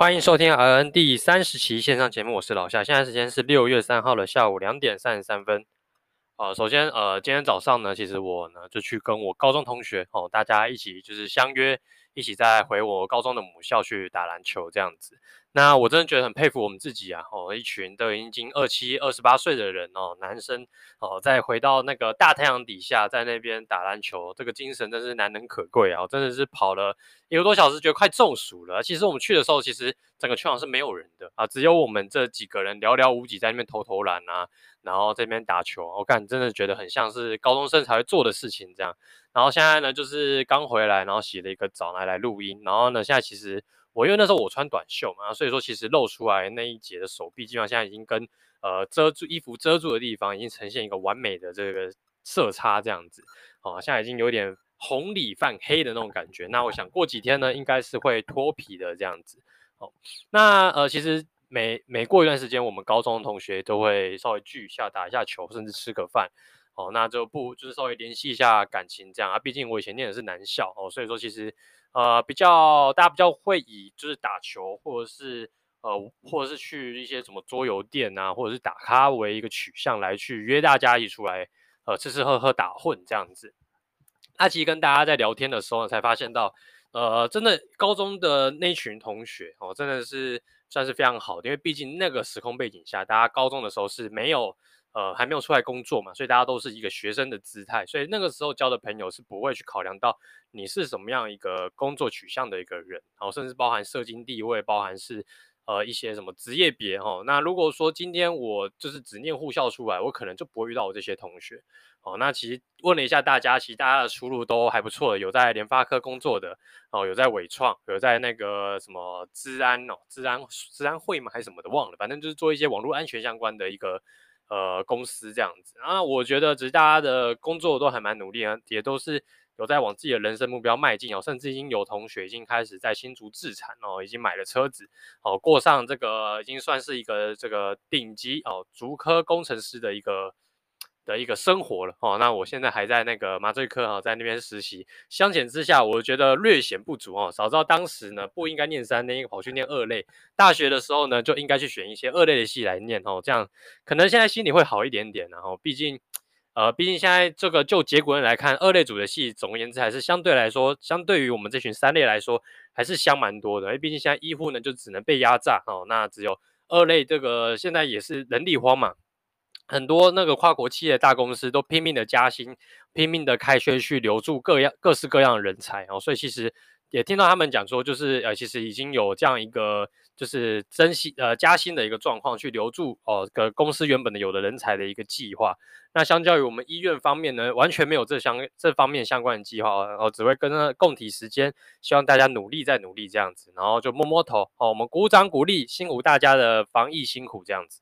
欢迎收听 RN 第三十期线上节目，我是老夏。现在时间是六月三号的下午两点三十三分。呃，首先，呃，今天早上呢，其实我呢就去跟我高中同学哦，大家一起就是相约，一起再回我高中的母校去打篮球这样子。那我真的觉得很佩服我们自己啊！哦，一群都已经二七、二十八岁的人哦，男生哦，再回到那个大太阳底下，在那边打篮球，这个精神真是难能可贵啊！真的是跑了一个多小时，觉得快中暑了。其实我们去的时候，其实整个球场是没有人的啊，只有我们这几个人寥寥无几在那边投投篮啊，然后这边打球。我感真的觉得很像是高中生才会做的事情这样。然后现在呢，就是刚回来，然后洗了一个澡来来录音。然后呢，现在其实。我因为那时候我穿短袖嘛，所以说其实露出来那一截的手臂，基本上现在已经跟呃遮住衣服遮住的地方，已经呈现一个完美的这个色差这样子，哦，现在已经有点红里泛黑的那种感觉。那我想过几天呢，应该是会脱皮的这样子。哦，那呃其实每每过一段时间，我们高中同学都会稍微聚一下，打一下球，甚至吃个饭。哦，那就不就是稍微联系一下感情这样啊。毕竟我以前念的是男校哦，所以说其实。呃，比较大家比较会以就是打球，或者是呃，或者是去一些什么桌游店啊，或者是打咖为一个取向来去约大家一起出来，呃，吃吃喝喝打混这样子。那其实跟大家在聊天的时候呢，才发现到，呃，真的高中的那群同学哦，真的是算是非常好的，因为毕竟那个时空背景下，大家高中的时候是没有。呃，还没有出来工作嘛，所以大家都是一个学生的姿态，所以那个时候交的朋友是不会去考量到你是什么样一个工作取向的一个人，然后甚至包含社经地位，包含是呃一些什么职业别哈。那如果说今天我就是只念护校出来，我可能就不会遇到我这些同学。哦，那其实问了一下大家，其实大家的出路都还不错的，有在联发科工作的，哦，有在伟创，有在那个什么资安哦，资安资安会吗还是什么的忘了，反正就是做一些网络安全相关的一个。呃，公司这样子，啊，我觉得只是大家的工作都还蛮努力啊，也都是有在往自己的人生目标迈进哦，甚至已经有同学已经开始在新竹自产哦，已经买了车子哦，过上这个已经算是一个这个顶级哦，竹科工程师的一个。的一个生活了哦，那我现在还在那个麻醉科哈，在那边实习。相减之下，我觉得略显不足哦。早知道当时呢，不应该念三类，应该跑去念二类。大学的时候呢，就应该去选一些二类的系来念哦，这样可能现在心里会好一点点。然后，毕竟，呃，毕竟现在这个就结果来看，二类组的戏，总而言之还是相对来说，相对于我们这群三类来说，还是香蛮多的。因为毕竟现在医护呢，就只能被压榨哦。那只有二类这个现在也是人力荒嘛。很多那个跨国企业大公司都拼命的加薪，拼命的开缺去留住各样各式各样的人才哦，所以其实也听到他们讲说，就是呃，其实已经有这样一个就是增薪呃加薪的一个状况，去留住哦个公司原本的有的人才的一个计划。那相较于我们医院方面呢，完全没有这相这方面相关的计划哦，只会跟着共体时间，希望大家努力再努力这样子，然后就摸摸头哦，我们鼓掌鼓励，辛苦大家的防疫辛苦这样子。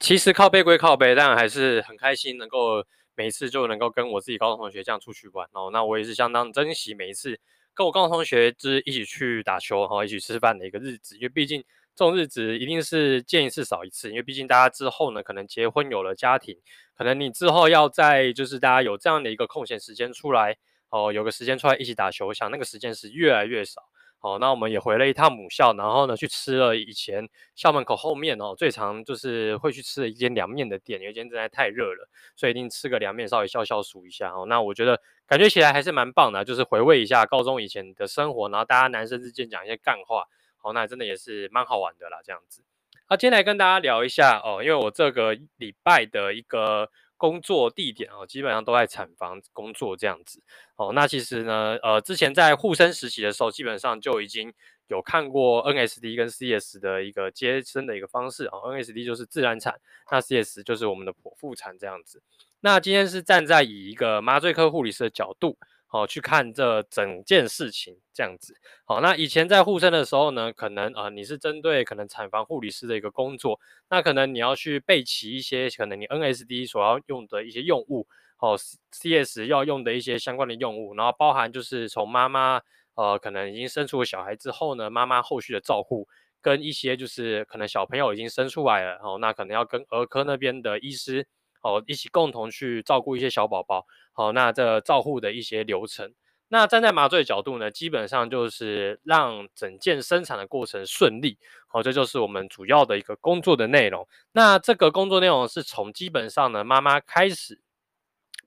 其实靠背归靠背，但还是很开心，能够每一次就能够跟我自己高中同学这样出去玩哦。那我也是相当珍惜每一次跟我高中同学就是一起去打球然后，一起吃饭的一个日子。因为毕竟这种日子一定是见一次少一次，因为毕竟大家之后呢，可能结婚有了家庭，可能你之后要在就是大家有这样的一个空闲时间出来哦，有个时间出来一起打球，我想那个时间是越来越少。哦，那我们也回了一趟母校，然后呢，去吃了以前校门口后面哦，最常就是会去吃的一间凉面的店，因为今天实在太热了，所以一定吃个凉面稍微消消暑一下哦。那我觉得感觉起来还是蛮棒的，就是回味一下高中以前的生活，然后大家男生之间讲一些干话，哦，那真的也是蛮好玩的啦，这样子。好，今天来跟大家聊一下哦，因为我这个礼拜的一个。工作地点哦，基本上都在产房工作这样子哦。那其实呢，呃，之前在护生实习的时候，基本上就已经有看过 NSD 跟 CS 的一个接生的一个方式哦。NSD 就是自然产，那 CS 就是我们的剖腹产这样子。那今天是站在以一个麻醉科护理师的角度。好，去看这整件事情这样子。好，那以前在护生的时候呢，可能呃你是针对可能产房护理师的一个工作，那可能你要去备齐一些可能你 NSD 所要用的一些用物，哦，CS 要用的一些相关的用物，然后包含就是从妈妈呃可能已经生出了小孩之后呢，妈妈后续的照护，跟一些就是可能小朋友已经生出来了，哦，那可能要跟儿科那边的医师。哦，一起共同去照顾一些小宝宝，好，那这照护的一些流程，那站在麻醉角度呢，基本上就是让整件生产的过程顺利，好，这就是我们主要的一个工作的内容。那这个工作内容是从基本上呢，妈妈开始，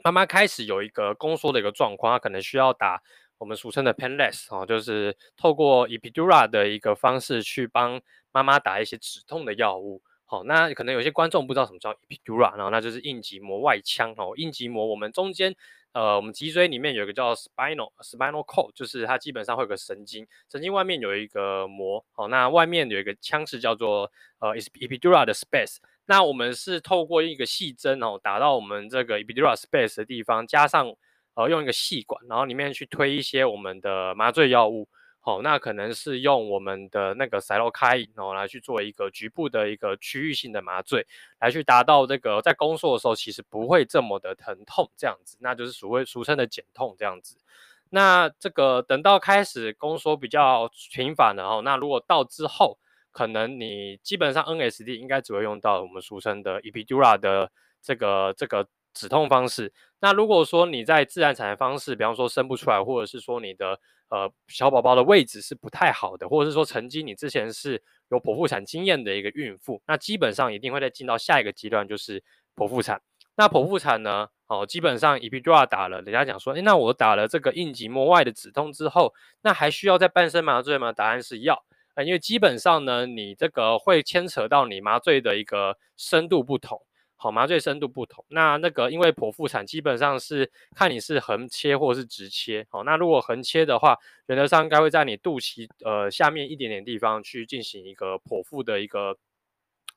妈妈开始有一个宫缩的一个状况，她可能需要打我们俗称的 painless 哦，就是透过 epidural 的一个方式去帮妈妈打一些止痛的药物。哦，那可能有些观众不知道什么叫 epidural，然后那就是硬脊膜外腔哦，硬脊膜我们中间。呃，我们脊椎里面有一个叫 spinal spinal cord，就是它基本上会有个神经，神经外面有一个膜，好，那外面有一个腔室叫做呃 epidural 的 space，那我们是透过一个细针哦打到我们这个 epidural space 的地方，加上呃用一个细管，然后里面去推一些我们的麻醉药物。好，那可能是用我们的那个塞洛开因哦来去做一个局部的一个区域性的麻醉，来去达到这个在宫缩的时候其实不会这么的疼痛这样子，那就是所谓俗称的减痛这样子。那这个等到开始宫缩比较频繁的哦，那如果到之后，可能你基本上 NSD 应该只会用到我们俗称的 epidura 的这个这个止痛方式。那如果说你在自然产的方式，比方说生不出来，或者是说你的呃，小宝宝的位置是不太好的，或者是说曾经你之前是有剖腹产经验的一个孕妇，那基本上一定会再进到下一个阶段，就是剖腹产。那剖腹产呢，哦，基本上，EPDRA 打了，人家讲说，诶，那我打了这个应急膜外的止痛之后，那还需要再半身麻醉吗？答案是要，呃，因为基本上呢，你这个会牵扯到你麻醉的一个深度不同。好，麻醉深度不同，那那个因为剖腹产基本上是看你是横切或是直切，好，那如果横切的话，原则上应该会在你肚脐呃下面一点点地方去进行一个剖腹的一个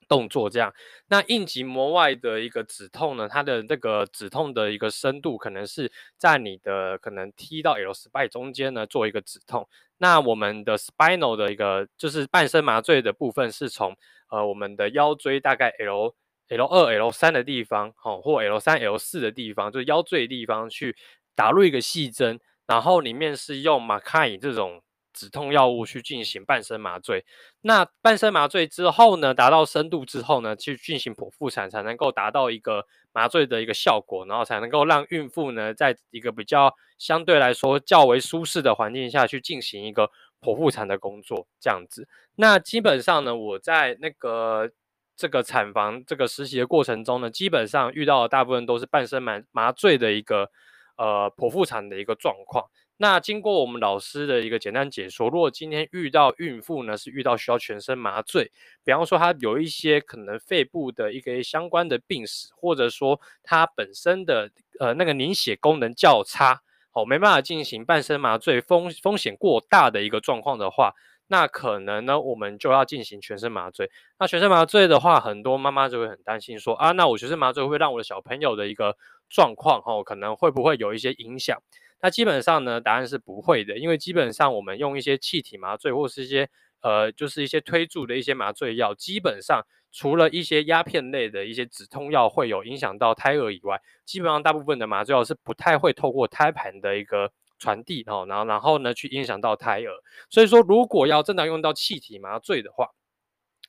动作，这样。那硬脊膜外的一个止痛呢，它的这个止痛的一个深度可能是在你的可能 T 到 L spy 中间呢做一个止痛。那我们的 spinal 的一个就是半身麻醉的部分是从呃我们的腰椎大概 L。L 二、L 三的地方，好，或 L 三、L 四的地方，就是腰椎的地方去打入一个细针，然后里面是用马卡因这种止痛药物去进行半身麻醉。那半身麻醉之后呢，达到深度之后呢，去进行剖腹产才能够达到一个麻醉的一个效果，然后才能够让孕妇呢，在一个比较相对来说较为舒适的环境下去进行一个剖腹产的工作，这样子。那基本上呢，我在那个。这个产房这个实习的过程中呢，基本上遇到的大部分都是半身麻麻醉的一个呃剖腹产的一个状况。那经过我们老师的一个简单解说，如果今天遇到孕妇呢是遇到需要全身麻醉，比方说她有一些可能肺部的一个相关的病史，或者说她本身的呃那个凝血功能较差，好没办法进行半身麻醉，风风险过大的一个状况的话。那可能呢，我们就要进行全身麻醉。那全身麻醉的话，很多妈妈就会很担心说啊，那我全身麻醉会让我的小朋友的一个状况哈，可能会不会有一些影响？那基本上呢，答案是不会的，因为基本上我们用一些气体麻醉或是一些呃，就是一些推注的一些麻醉药，基本上除了一些鸦片类的一些止痛药会有影响到胎儿以外，基本上大部分的麻醉药是不太会透过胎盘的一个。传递哦，然后然后呢，去影响到胎儿。所以说，如果要真的用到气体麻醉的话，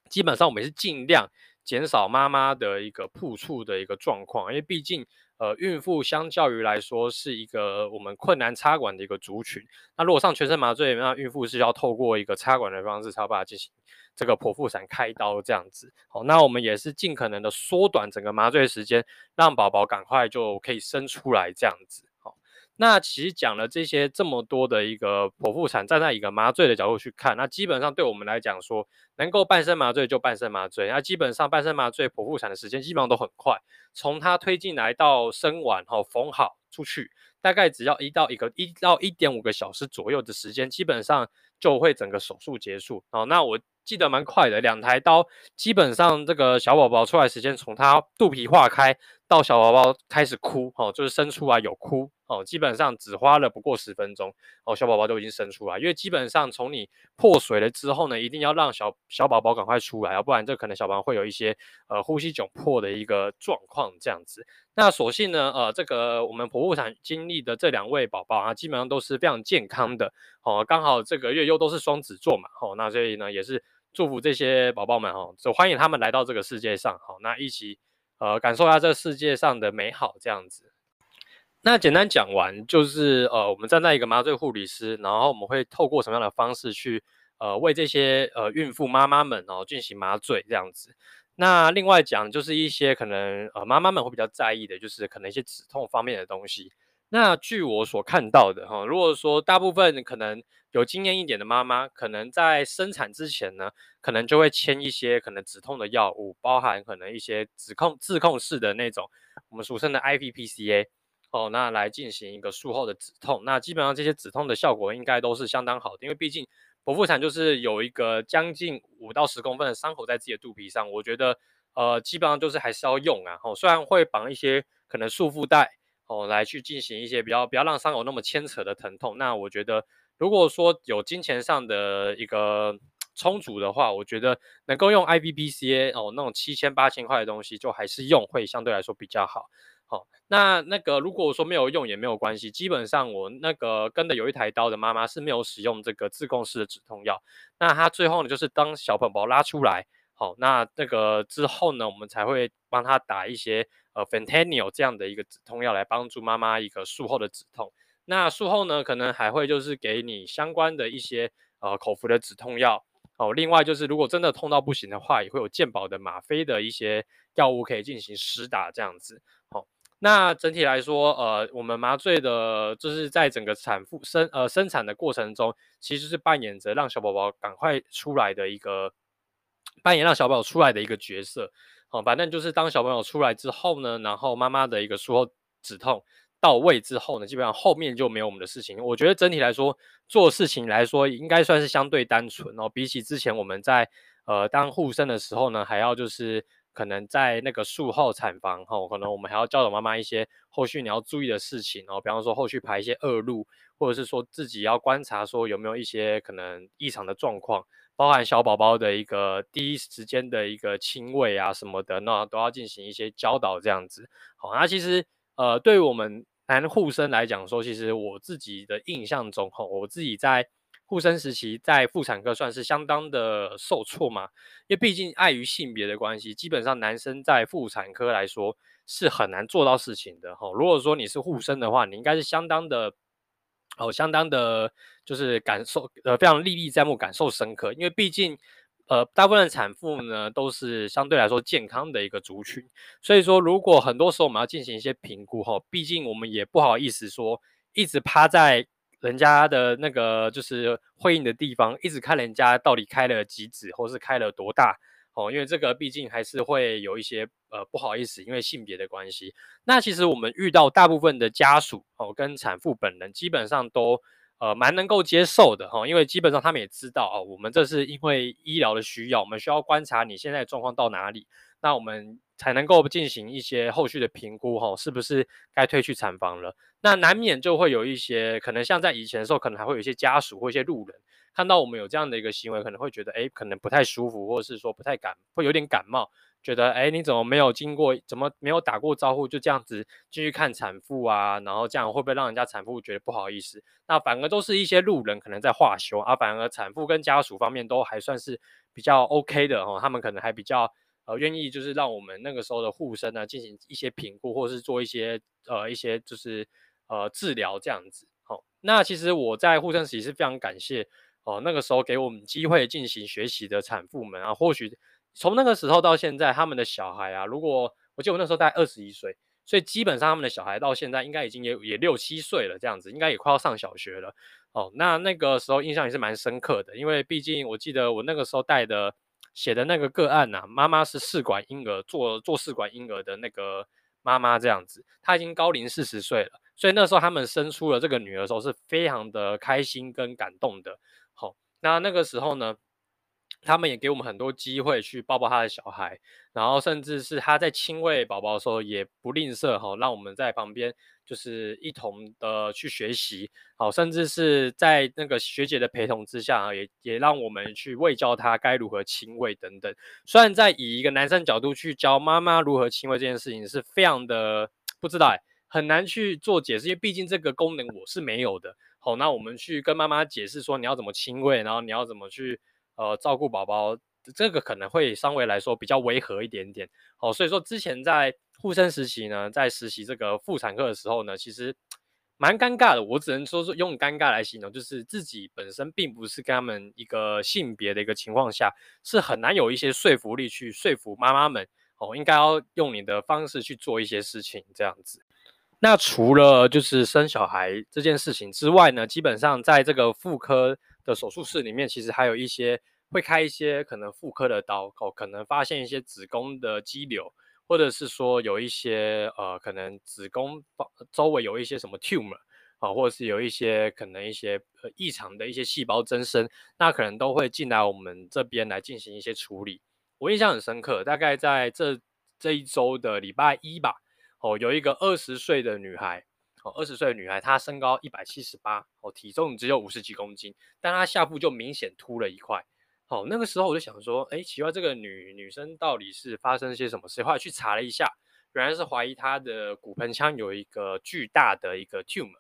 基本上我们是尽量减少妈妈的一个碰触的一个状况，因为毕竟呃，孕妇相较于来说是一个我们困难插管的一个族群。那如果上全身麻醉，那孕妇是要透过一个插管的方式，才把它进行这个剖腹产开刀这样子。好，那我们也是尽可能的缩短整个麻醉时间，让宝宝赶快就可以生出来这样子。那其实讲了这些这么多的一个剖腹产，站在一个麻醉的角度去看，那基本上对我们来讲说，能够半身麻醉就半身麻醉。那基本上半身麻醉剖腹产的时间基本上都很快，从它推进来到生完后缝好出去，大概只要一到一个一到一点五个小时左右的时间，基本上就会整个手术结束。哦，那我记得蛮快的，两台刀基本上这个小宝宝出来时间，从它肚皮化开到小宝宝开始哭，哦，就是生出来有哭。哦，基本上只花了不过十分钟，哦，小宝宝都已经生出来。因为基本上从你破水了之后呢，一定要让小小宝宝赶快出来，要不然这可能小宝宝会有一些呃呼吸窘迫的一个状况这样子。那所幸呢，呃，这个我们剖腹产经历的这两位宝宝啊，基本上都是非常健康的。哦，刚好这个月又都是双子座嘛，哦，那所以呢也是祝福这些宝宝们哦，就欢迎他们来到这个世界上，好，那一起呃感受一下这个世界上的美好这样子。那简单讲完，就是呃，我们站在一个麻醉护理师，然后我们会透过什么样的方式去呃为这些呃孕妇妈妈们哦进行麻醉这样子。那另外讲就是一些可能呃妈妈们会比较在意的，就是可能一些止痛方面的东西。那据我所看到的哈，如果说大部分可能有经验一点的妈妈，可能在生产之前呢，可能就会签一些可能止痛的药物，包含可能一些止控自控式的那种我们俗称的 IPPCA 哦，那来进行一个术后的止痛。那基本上这些止痛的效果应该都是相当好的，因为毕竟剖腹产就是有一个将近五到十公分的伤口在自己的肚皮上，我觉得呃基本上就是还是要用啊，哦，虽然会绑一些可能束缚带。哦，来去进行一些比较不要让伤口那么牵扯的疼痛。那我觉得，如果说有金钱上的一个充足的话，我觉得能够用 IV-PCA 哦，那种七千八千块的东西，就还是用会相对来说比较好。好、那那个如果说没有用也没有关系，基本上我那个跟的有一台刀的妈妈是没有使用这个自控式的止痛药。那她最后呢，就是当小宝宝拉出来，好、那那个之后呢，我们才会帮她打一些。呃，Fentanyl 这样的一个止痛药来帮助妈妈一个术后的止痛。那术后呢，可能还会就是给你相关的一些呃口服的止痛药。哦，另外就是如果真的痛到不行的话，也会有健保的吗啡的一些药物可以进行施打这样子。好、哦，那整体来说，呃，我们麻醉的就是在整个产妇生呃生产的过程中，其实是扮演着让小宝宝赶快出来的一个扮演让小宝宝出来的一个角色。好，反正就是当小朋友出来之后呢，然后妈妈的一个术后止痛到位之后呢，基本上后面就没有我们的事情。我觉得整体来说，做事情来说应该算是相对单纯哦。比起之前我们在呃当护生的时候呢，还要就是可能在那个术后产房哈、哦，可能我们还要教导妈妈一些后续你要注意的事情哦，比方说后续排一些恶露，或者是说自己要观察说有没有一些可能异常的状况。包含小宝宝的一个第一时间的一个亲喂啊什么的，那都要进行一些教导这样子。好，那其实呃，对于我们男护生来讲说，其实我自己的印象中，哈，我自己在护生时期在妇产科算是相当的受挫嘛，因为毕竟碍于性别的关系，基本上男生在妇产科来说是很难做到事情的。哈，如果说你是护生的话，你应该是相当的。哦，相当的，就是感受，呃，非常历历在目，感受深刻。因为毕竟，呃，大部分产妇呢，都是相对来说健康的一个族群，所以说，如果很多时候我们要进行一些评估，哈，毕竟我们也不好意思说，一直趴在人家的那个就是会阴的地方，一直看人家到底开了几指，或是开了多大。哦，因为这个毕竟还是会有一些呃不好意思，因为性别的关系。那其实我们遇到大部分的家属哦，跟产妇本人基本上都呃蛮能够接受的哈、因为基本上他们也知道哦，我们这是因为医疗的需要，我们需要观察你现在状况到哪里，那我们才能够进行一些后续的评估哈、是不是该退去产房了？那难免就会有一些可能像在以前的时候，可能还会有一些家属或一些路人。看到我们有这样的一个行为，可能会觉得，哎，可能不太舒服，或者是说不太感，会有点感冒，觉得，哎，你怎么没有经过，怎么没有打过招呼，就这样子继续看产妇啊？然后这样会不会让人家产妇觉得不好意思？那反而都是一些路人可能在话休啊，反而产妇跟家属方面都还算是比较 OK 的哦，他们可能还比较呃愿意，就是让我们那个时候的护生呢进行一些评估，或是做一些呃一些就是呃治疗这样子。好、那其实我在护生时期是非常感谢。哦，那个时候给我们机会进行学习的产妇们啊，或许从那个时候到现在，他们的小孩啊，如果我记得我那时候大概二十一岁，所以基本上他们的小孩到现在应该已经也也六七岁了，这样子应该也快要上小学了。哦，那那个时候印象也是蛮深刻的，因为毕竟我记得我那个时候带的写的那个个案呐、啊，妈妈是试管婴儿，做做试管婴儿的那个妈妈这样子，她已经高龄四十岁了，所以那时候他们生出了这个女儿的时候是非常的开心跟感动的。好那那个时候呢，他们也给我们很多机会去抱抱他的小孩，然后甚至是他在亲喂宝宝的时候也不吝啬哈，让我们在旁边就是一同的去学习，好，甚至是在那个学姐的陪同之下，也也让我们去卫教他该如何亲喂等等。虽然在以一个男生角度去教妈妈如何亲喂这件事情是非常的不知道哎，很难去做解释，因为毕竟这个功能我是没有的。好，那我们去跟妈妈解释说你要怎么亲喂，然后你要怎么去呃照顾宝宝这个可能会稍微来说比较违和一点点。哦，所以说之前在护生实习呢，在实习这个妇产科的时候呢，其实蛮尴尬的。我只能说是用尴尬来形容，就是自己本身并不是跟他们一个性别的一个情况下，是很难有一些说服力去说服妈妈们哦，应该要用你的方式去做一些事情这样子。那除了就是生小孩这件事情之外呢，基本上在这个妇科的手术室里面，其实还有一些会开一些可能妇科的刀，哦，可能发现一些子宫的肌瘤，或者是说有一些呃可能子宫周围有一些什么 tumor 啊，或者是有一些可能一些呃异常的一些细胞增生，那可能都会进来我们这边来进行一些处理。我印象很深刻，大概在这这一周的礼拜一吧。哦，有一个二十岁的女孩，哦，二十岁的女孩，她身高一百七十八，哦，体重只有五十几公斤，但她下腹就明显凸了一块。哦，那个时候我就想说，哎，奇怪，这个女女生到底是发生些什么事？后来去查了一下，原来是怀疑她的骨盆腔有一个巨大的一个 tumor，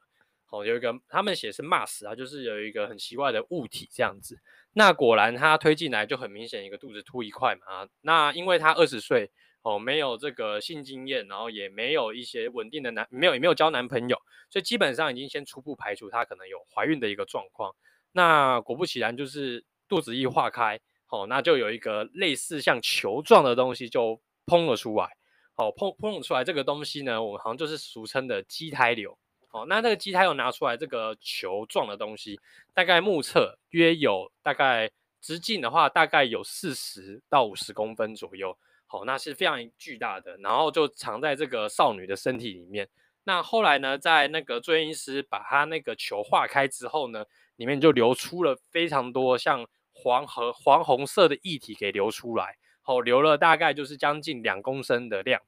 哦，有一个他们写是 mass 啊，就是有一个很奇怪的物体这样子。那果然她推进来就很明显一个肚子凸一块嘛，啊，那因为她二十岁。哦，没有这个性经验，然后也没有一些稳定的男，没有也没有交男朋友，所以基本上已经先初步排除她可能有怀孕的一个状况。那果不其然，就是肚子一化开，哦，那就有一个类似像球状的东西就膨了出来。哦，膨膨了出来这个东西呢，我们好像就是俗称的畸胎瘤。哦，那那个畸胎瘤拿出来这个球状的东西，大概目测约有大概直径的话，大概有四十到五十公分左右。好，那是非常巨大的，然后就藏在这个少女的身体里面。那后来呢，在那个住院医师把她那个球化开之后呢，里面就流出了非常多像黄和黄红色的液体给流出来，好，流了大概就是将近两公升的量。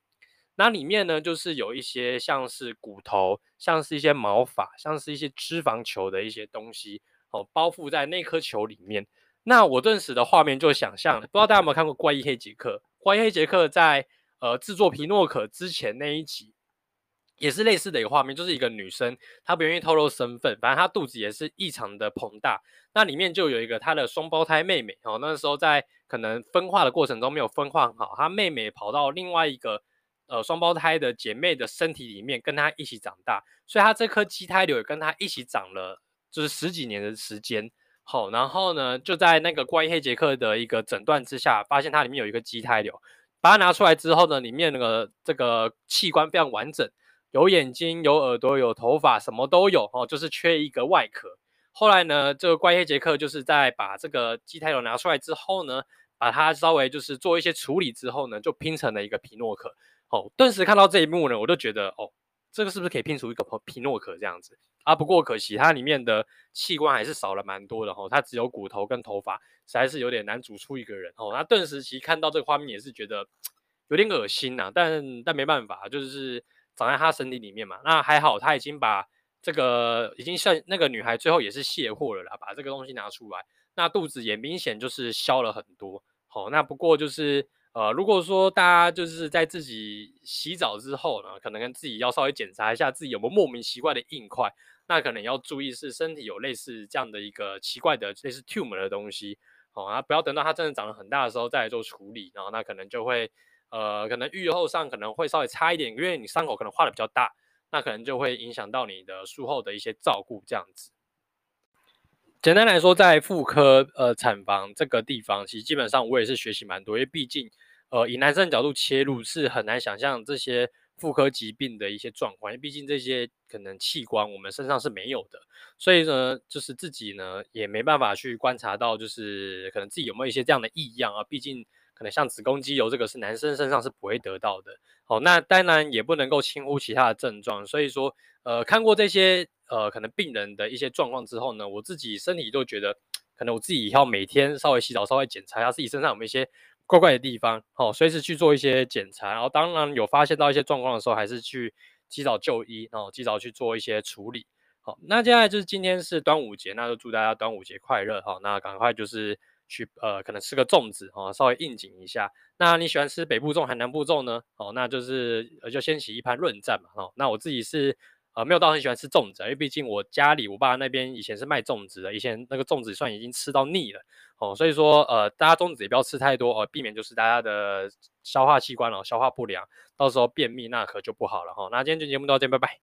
那里面呢，就是有一些像是骨头，像是一些毛发，像是一些脂肪球的一些东西，哦，包覆在那颗球里面。那我顿时的画面就想象，不知道大家有没有看过《怪异黑杰克》？关于黑杰克在呃制作皮诺可之前那一集，也是类似的一个画面，就是一个女生，她不愿意透露身份，反正她肚子也是异常的膨大。那里面就有一个她的双胞胎妹妹哦，那时候在可能分化的过程中没有分化好，她妹妹跑到另外一个呃双胞胎的姐妹的身体里面，跟她一起长大，所以她这颗畸胎瘤也跟她一起长了，就是十几年的时间。好，然后呢，就在那个怪医黑杰克的一个诊断之下，发现它里面有一个畸胎瘤。把它拿出来之后呢，里面那个这个器官非常完整，有眼睛、有耳朵、有头发，什么都有哦，就是缺一个外壳。后来呢，这个怪黑杰克就是在把这个畸胎瘤拿出来之后呢，把它稍微就是做一些处理之后呢，就拼成了一个皮诺可。哦，顿时看到这一幕呢，我就觉得哦。这个是不是可以拼出一个皮诺可这样子啊？不过可惜它里面的器官还是少了蛮多的吼，它只有骨头跟头发，实在是有点难组出一个人哦。那顿时其实看到这个画面也是觉得有点恶心呐、但但没办法，就是长在他身体里面嘛。那还好他已经把这个已经算那个女孩最后也是卸货了啦，把这个东西拿出来，那肚子也明显就是消了很多。好，那不过就是。呃，如果说大家就是在自己洗澡之后呢，可能跟自己要稍微检查一下自己有没有莫名奇怪的硬块，那可能要注意是身体有类似这样的一个奇怪的类似 tumor 的东西，好啊，不要等到它真的长得很大的时候再来做处理，然后那可能就会呃，可能愈后上可能会稍微差一点，因为你伤口可能画的比较大，那可能就会影响到你的术后的一些照顾这样子。简单来说，在妇科呃产房这个地方，其实基本上我也是学习蛮多，因为毕竟呃以男生的角度切入是很难想象这些妇科疾病的一些状况，因为毕竟这些可能器官我们身上是没有的，所以呢，就是自己呢也没办法去观察到，就是可能自己有没有一些这样的异样啊，毕竟可能像子宫肌瘤这个是男生身上是不会得到的。好，那当然也不能够轻忽其他的症状，所以说呃看过这些。呃，可能病人的一些状况之后呢，我自己身体都觉得，可能我自己要每天稍微洗澡，稍微检查一下自己身上有没有一些怪怪的地方，好、随时去做一些检查。然后，当然有发现到一些状况的时候，还是去及早就医，然后及早去做一些处理。好，那接下来就是今天是端午节，那就祝大家端午节快乐哈、那赶快就是去呃，可能吃个粽子哈、哦，稍微应景一下。那你喜欢吃北部粽还是南部粽呢？好、哦，那就是呃就掀起一盘论战嘛。哦，那我自己是。呃没有到很喜欢吃粽子，因为毕竟我家里我爸那边以前是卖粽子的，以前那个粽子算已经吃到腻了哦，所以说呃大家粽子也不要吃太多哦，避免就是大家的消化器官哦消化不良，到时候便秘那可就不好了哈、哦。那今天就节目到这，拜拜。